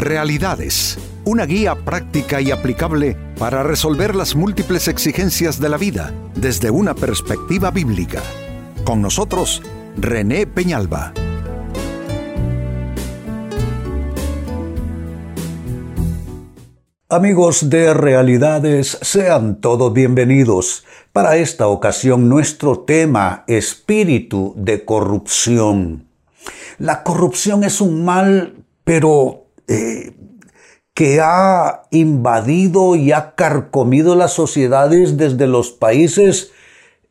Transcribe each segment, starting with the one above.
Realidades, una guía práctica y aplicable para resolver las múltiples exigencias de la vida desde una perspectiva bíblica. Con nosotros, René Peñalba. Amigos de Realidades, sean todos bienvenidos. Para esta ocasión nuestro tema, espíritu de corrupción. La corrupción es un mal, pero eh, que ha invadido y ha carcomido las sociedades desde los países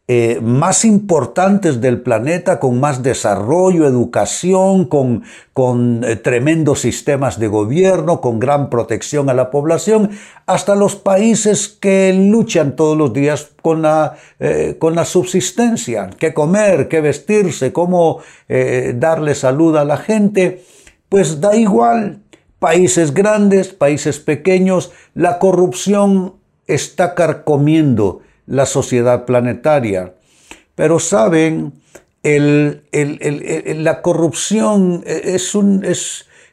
eh, más importantes del planeta, con más desarrollo, educación, con, con eh, tremendos sistemas de gobierno, con gran protección a la población, hasta los países que luchan todos los días con la, con la subsistencia, qué comer, qué vestirse, cómo darle salud a la gente, pues da igual, países grandes, países pequeños, la corrupción está carcomiendo la sociedad planetaria. Pero saben, la corrupción es,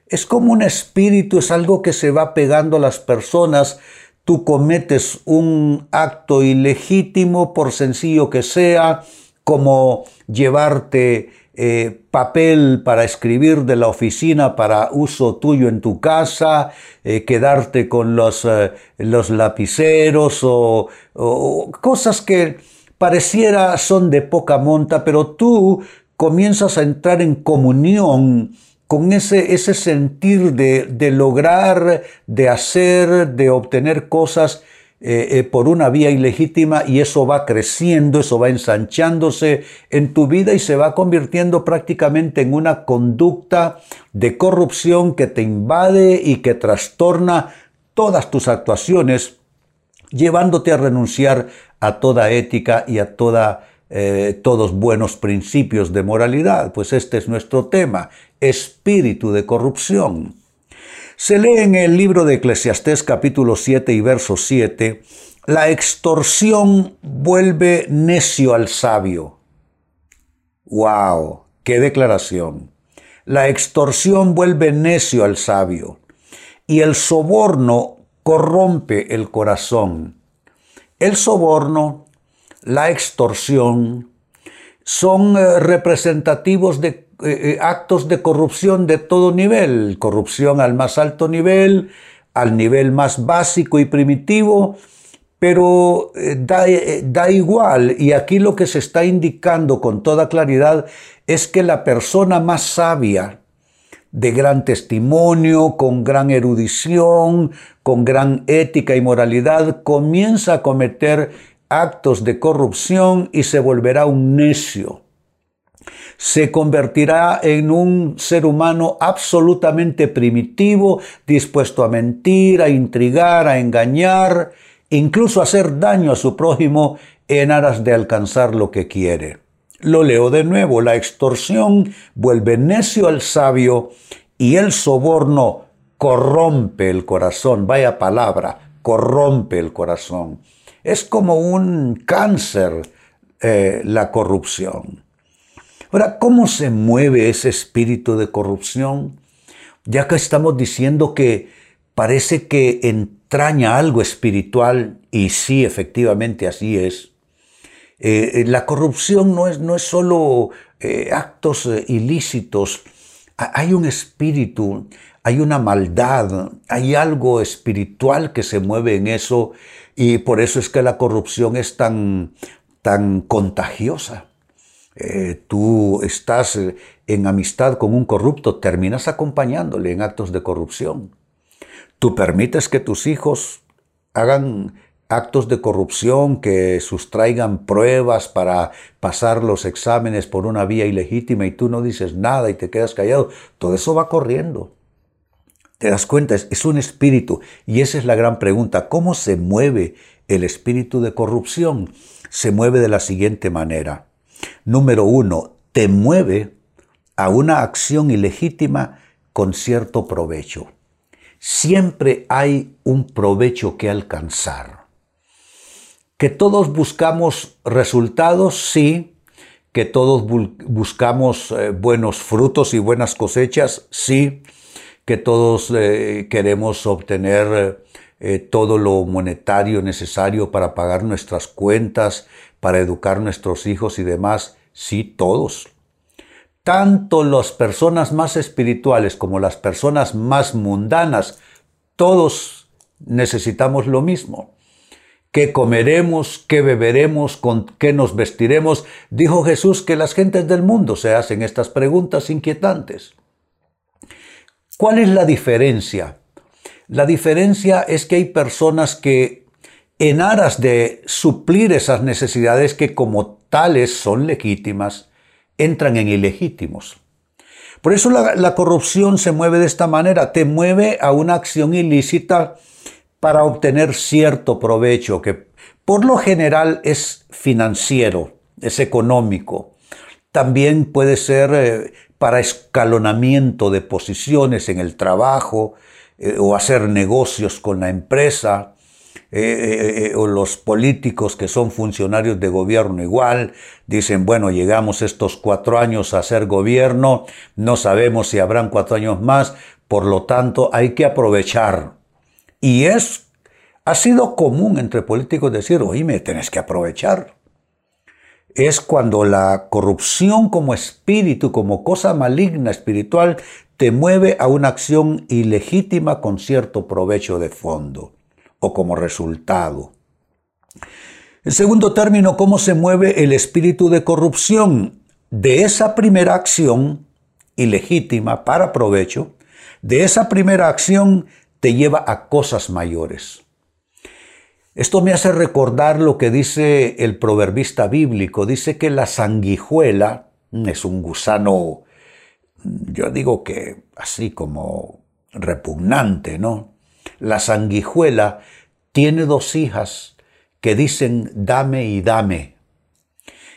es como un espíritu, es algo que se va pegando a las personas. Tú cometes un acto ilegítimo, por sencillo que sea, como llevarte eh, papel para escribir de la oficina para uso tuyo en tu casa, eh, quedarte con los, eh, los lapiceros o, cosas que pareciera son de poca monta, pero tú comienzas a entrar en comunión con ese, ese sentir de, de lograr, de hacer, de obtener cosas eh, eh, por una vía ilegítima y eso va creciendo, eso va ensanchándose en tu vida y se va convirtiendo prácticamente en una conducta de corrupción que te invade y que trastorna todas tus actuaciones, llevándote a renunciar a toda ética y a toda, eh, todos buenos principios de moralidad. Pues este es nuestro tema, espíritu de corrupción. Se lee en el libro de Eclesiastés capítulo 7 y verso 7, la extorsión vuelve necio al sabio. ¡Wow! ¡Qué declaración! La extorsión vuelve necio al sabio y el soborno corrompe el corazón. El soborno, la extorsión, son eh, representativos de eh, eh, actos de corrupción de todo nivel, corrupción al más alto nivel, al nivel más básico y primitivo, pero eh, da, da, igual. Y aquí lo que se está indicando con toda claridad es que la persona más sabia, de gran testimonio, con gran erudición, con gran ética y moralidad, comienza a cometer actos de corrupción y se volverá un necio se convertirá en un ser humano absolutamente primitivo, dispuesto a mentir, a intrigar, a engañar, incluso a hacer daño a su prójimo en aras de alcanzar lo que quiere. Lo leo de nuevo, la extorsión vuelve necio al sabio y el soborno corrompe el corazón. Vaya palabra, corrompe el corazón. Es como un cáncer eh, la corrupción. Ahora, ¿cómo se mueve ese espíritu de corrupción? Ya que estamos diciendo que parece que entraña algo espiritual, y sí, efectivamente así es. Eh, eh, la corrupción no es, no es solo eh, actos ilícitos, hay un espíritu, hay una maldad, hay algo espiritual que se mueve en eso y por eso es que la corrupción es tan, tan contagiosa. Eh, tú estás eh, en amistad con un corrupto, terminas acompañándole en actos de corrupción. Tú permites que tus hijos hagan actos de corrupción, que sustraigan pruebas para pasar los exámenes por una vía ilegítima y tú no dices nada y te quedas callado. Todo eso va corriendo. ¿Te das cuenta? Es, un espíritu. Y esa es la gran pregunta. ¿Cómo se mueve el espíritu de corrupción? Se mueve de la siguiente manera número uno, te mueve a una acción ilegítima con cierto provecho. Siempre hay un provecho que alcanzar. Que todos buscamos resultados, sí. Que todos buscamos eh, buenos frutos y buenas cosechas, sí. que todos eh, queremos obtener eh, todo lo monetario necesario para pagar nuestras cuentas, para educar nuestros hijos y demás. Sí, todos. Tanto las personas más espirituales como las personas más mundanas, todos necesitamos lo mismo. ¿Qué comeremos? ¿Qué beberemos? ¿Con qué nos vestiremos? Dijo Jesús que las gentes del mundo se hacen estas preguntas inquietantes. ¿Cuál es la diferencia? La diferencia es que hay personas que en aras de suplir esas necesidades que como tales son legítimas, entran en ilegítimos. Por eso la, corrupción se mueve de esta manera, te mueve a una acción ilícita para obtener cierto provecho que por lo general es financiero, es económico. También puede ser eh, para escalonamiento de posiciones en el trabajo eh, o hacer negocios con la empresa. Eh, o los políticos que son funcionarios de gobierno igual, dicen, bueno, llegamos estos cuatro años a ser gobierno, no sabemos si habrán cuatro años más, por lo tanto hay que aprovechar y es, ha sido común entre políticos decir, oye, me tenés que aprovechar. Es cuando la corrupción como espíritu, como cosa maligna espiritual, te mueve a una acción ilegítima con cierto provecho de fondo o como resultado. En segundo término, ¿cómo se mueve el espíritu de corrupción? De esa primera acción ilegítima para provecho, de esa primera acción te lleva a cosas mayores. Esto me hace recordar lo que dice el proverbista bíblico. Dice que la sanguijuela es un gusano, yo digo que así como repugnante, ¿no? La sanguijuela tiene dos hijas que dicen dame y dame.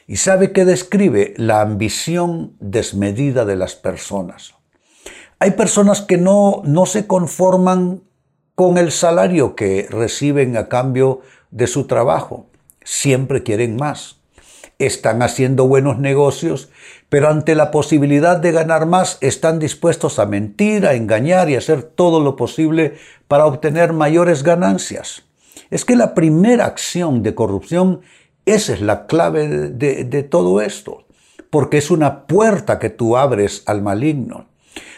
¿Y sabe qué describe? La ambición desmedida de las personas. Hay personas que no, no se conforman con el salario que reciben a cambio de su trabajo. Siempre quieren más. Están haciendo buenos negocios, pero ante la posibilidad de ganar más están dispuestos a mentir, a engañar y a hacer todo lo posible para obtener mayores ganancias. Es que la primera acción de corrupción, esa es la clave de, de todo esto, porque es una puerta que tú abres al maligno.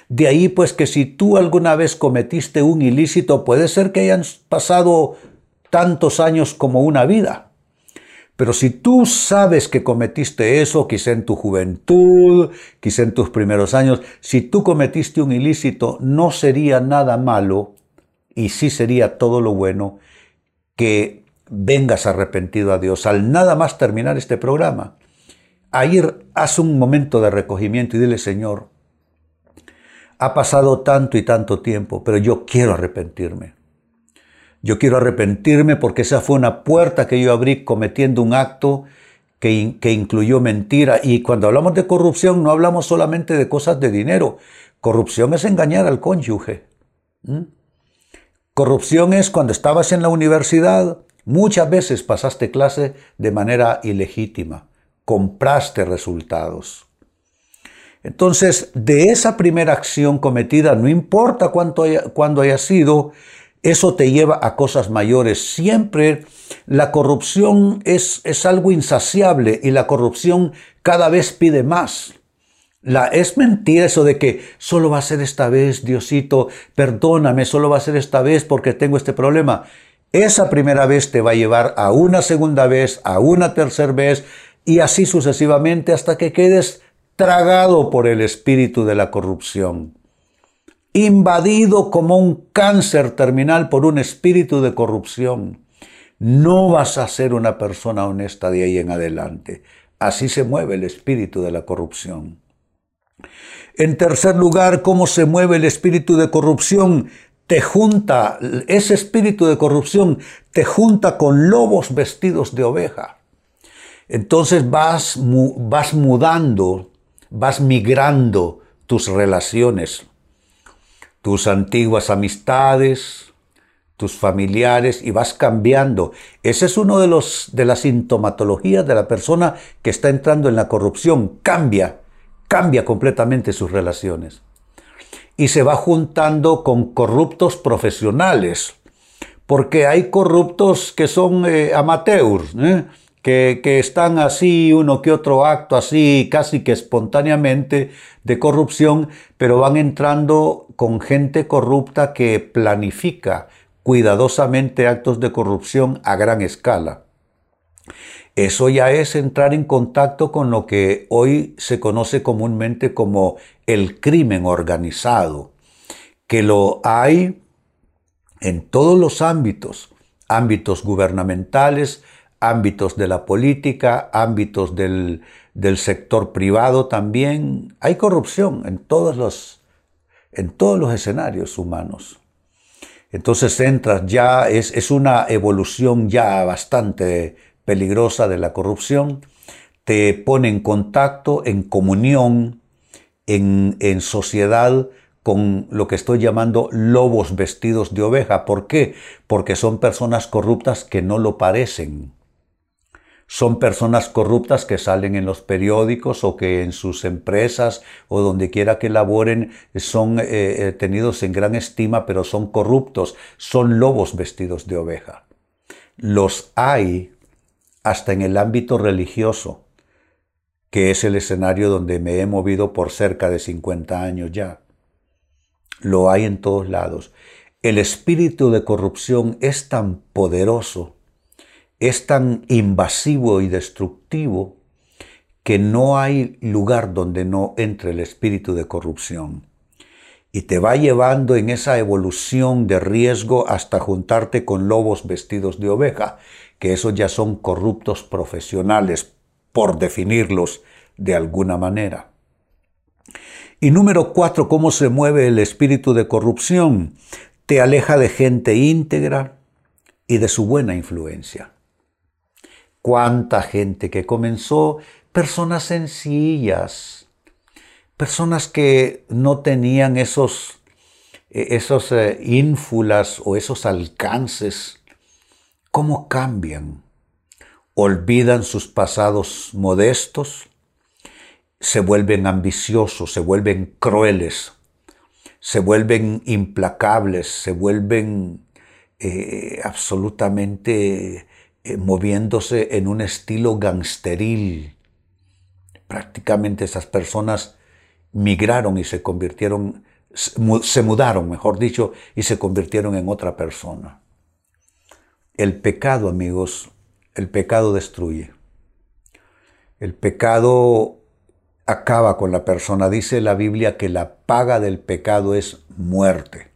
De ahí pues que si tú alguna vez cometiste un ilícito, puede ser que hayan pasado tantos años como una vida. Pero si tú sabes que cometiste eso, quizá en tu juventud, quizá en tus primeros años, si tú cometiste un ilícito, no sería nada malo y sí sería todo lo bueno que vengas arrepentido a Dios al nada más terminar este programa. A ir, haz un momento de recogimiento y dile, Señor, ha pasado tanto y tanto tiempo, pero yo quiero arrepentirme. Yo quiero arrepentirme porque esa fue una puerta que yo abrí cometiendo un acto que, que, incluyó mentira. Y cuando hablamos de corrupción no hablamos solamente de cosas de dinero. Corrupción es engañar al cónyuge. Corrupción es cuando estabas en la universidad, muchas veces pasaste clase de manera ilegítima, compraste resultados. Entonces, de esa primera acción cometida, no importa cuánto cuándo haya sido, eso te lleva a cosas mayores. Siempre la corrupción es, es algo insaciable y la corrupción cada vez pide más. La, es mentira eso de que solo va a ser esta vez, Diosito, perdóname, solo va a ser esta vez porque tengo este problema. Esa primera vez te va a llevar a una segunda vez, a una tercera vez y así sucesivamente hasta que quedes tragado por el espíritu de la corrupción, invadido como un cáncer terminal por un espíritu de corrupción. No vas a ser una persona honesta de ahí en adelante. Así se mueve el espíritu de la corrupción. En tercer lugar, ¿cómo se mueve el espíritu de corrupción? Te junta, ese espíritu de corrupción te junta con lobos vestidos de oveja. Entonces vas, vas mudando vas migrando tus relaciones, tus antiguas amistades, tus familiares y vas cambiando. Ese es uno de los de las sintomatologías de la persona que está entrando en la corrupción, cambia, cambia completamente sus relaciones. y se va juntando con corruptos profesionales, porque hay corruptos que son eh, amateurs, ¿eh? Que, están así, uno que otro acto así, casi que espontáneamente de corrupción, pero van entrando con gente corrupta que planifica cuidadosamente actos de corrupción a gran escala. Eso ya es entrar en contacto con lo que hoy se conoce comúnmente como el crimen organizado, que lo hay en todos los ámbitos, ámbitos gubernamentales, ámbitos de la política, ámbitos del, sector privado también. Hay corrupción en todos los, en todos los escenarios humanos. Entonces entras ya, es, es una evolución ya bastante peligrosa de la corrupción, te pone en contacto, en comunión, en, en sociedad con lo que estoy llamando lobos vestidos de oveja. ¿Por qué? Porque son personas corruptas que no lo parecen. Son personas corruptas que salen en los periódicos o que en sus empresas o donde quiera que laboren son eh, eh, tenidos en gran estima, pero son corruptos. Son lobos vestidos de oveja. Los hay hasta en el ámbito religioso, que es el escenario donde me he movido por cerca de 50 años ya. Lo hay en todos lados. El espíritu de corrupción es tan poderoso, es tan invasivo y destructivo, que no hay lugar donde no entre el espíritu de corrupción. Y te va llevando en esa evolución de riesgo hasta juntarte con lobos vestidos de oveja, que esos ya son corruptos profesionales, por definirlos de alguna manera. Y número cuatro, ¿cómo se mueve el espíritu de corrupción? Te aleja de gente íntegra y de su buena influencia. ¿Cuánta gente que comenzó, personas sencillas, personas que no tenían esos, eh, esos eh, ínfulas o esos alcances. ¿Cómo cambian? Olvidan sus pasados modestos, se vuelven ambiciosos, se vuelven crueles, se vuelven implacables, se vuelven eh, absolutamente eh, moviéndose en un estilo gangsteril. Prácticamente esas personas migraron y se convirtieron, se mudaron, mejor dicho, y se convirtieron en otra persona. El pecado, amigos, el pecado destruye. El pecado acaba con la persona. Dice la Biblia que la paga del pecado es muerte.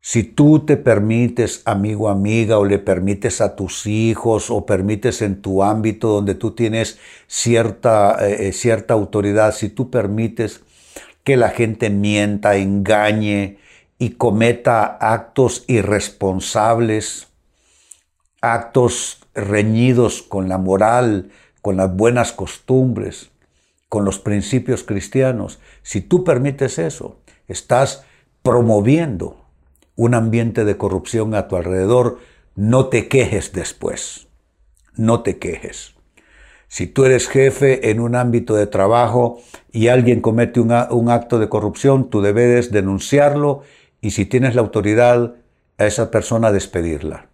Si tú te permites, amigo, amiga, o le permites a tus hijos, o permites en tu ámbito donde tú tienes cierta, eh, cierta autoridad, si tú permites que la gente mienta, engañe, y cometa actos irresponsables, actos reñidos con la moral, con las buenas costumbres, con los principios cristianos, si tú permites eso, estás promoviendo un ambiente de corrupción a tu alrededor, no te quejes después, no te quejes. Si tú eres jefe en un ámbito de trabajo y alguien comete un, acto de corrupción, tú debes denunciarlo y si tienes la autoridad a esa persona despedirla.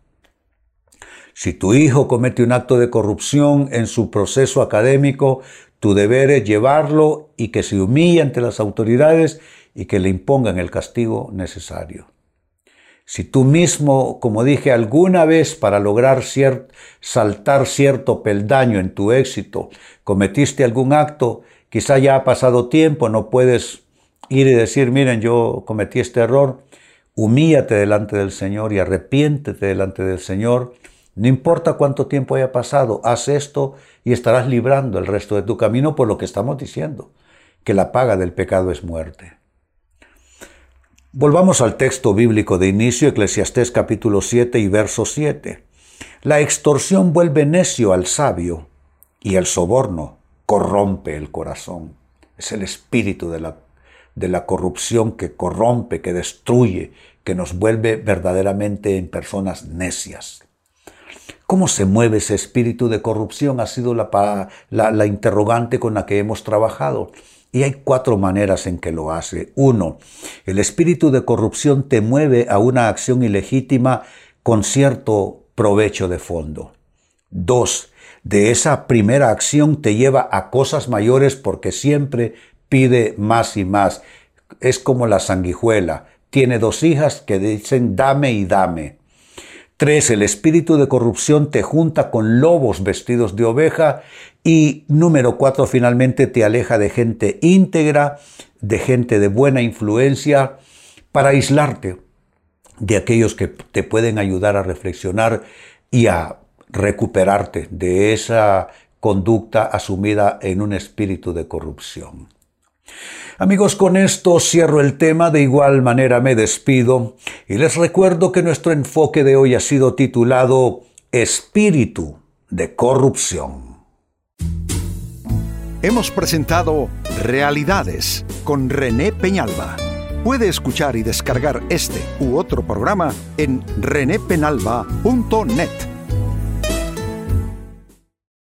Si tu hijo comete un acto de corrupción en su proceso académico, tu deber es llevarlo y que se humille ante las autoridades y que le impongan el castigo necesario. Si tú mismo, como dije alguna vez, para lograr saltar cierto peldaño en tu éxito, cometiste algún acto, quizá ya ha pasado tiempo, no puedes ir y decir, miren, yo cometí este error, humíllate delante del Señor y arrepiéntete delante del Señor. No importa cuánto tiempo haya pasado, haz esto y estarás librando el resto de tu camino por lo que estamos diciendo, que la paga del pecado es muerte. Volvamos al texto bíblico de inicio, Eclesiastés capítulo 7 y verso 7. La extorsión vuelve necio al sabio y el soborno corrompe el corazón. Es el espíritu de la de la corrupción que corrompe, que destruye, que nos vuelve verdaderamente en personas necias. ¿Cómo se mueve ese espíritu de corrupción? Ha sido la, la, interrogante con la que hemos trabajado. Y hay cuatro maneras en que lo hace. Uno, el espíritu de corrupción te mueve a una acción ilegítima con cierto provecho de fondo. Dos, de esa primera acción te lleva a cosas mayores porque siempre pide más y más. Es como la sanguijuela. Tiene dos hijas que dicen dame y dame. Tres, el espíritu de corrupción te junta con lobos vestidos de oveja. Y número cuatro, finalmente te aleja de gente íntegra, de gente de buena influencia, para aislarte de aquellos que te pueden ayudar a reflexionar y a recuperarte de esa conducta asumida en un espíritu de corrupción. Amigos, con esto cierro el tema, de igual manera me despido y les recuerdo que nuestro enfoque de hoy ha sido titulado Espíritu de Corrupción. Hemos presentado Realidades con René Peñalba. Puede escuchar y descargar este u otro programa en renépenalba.net.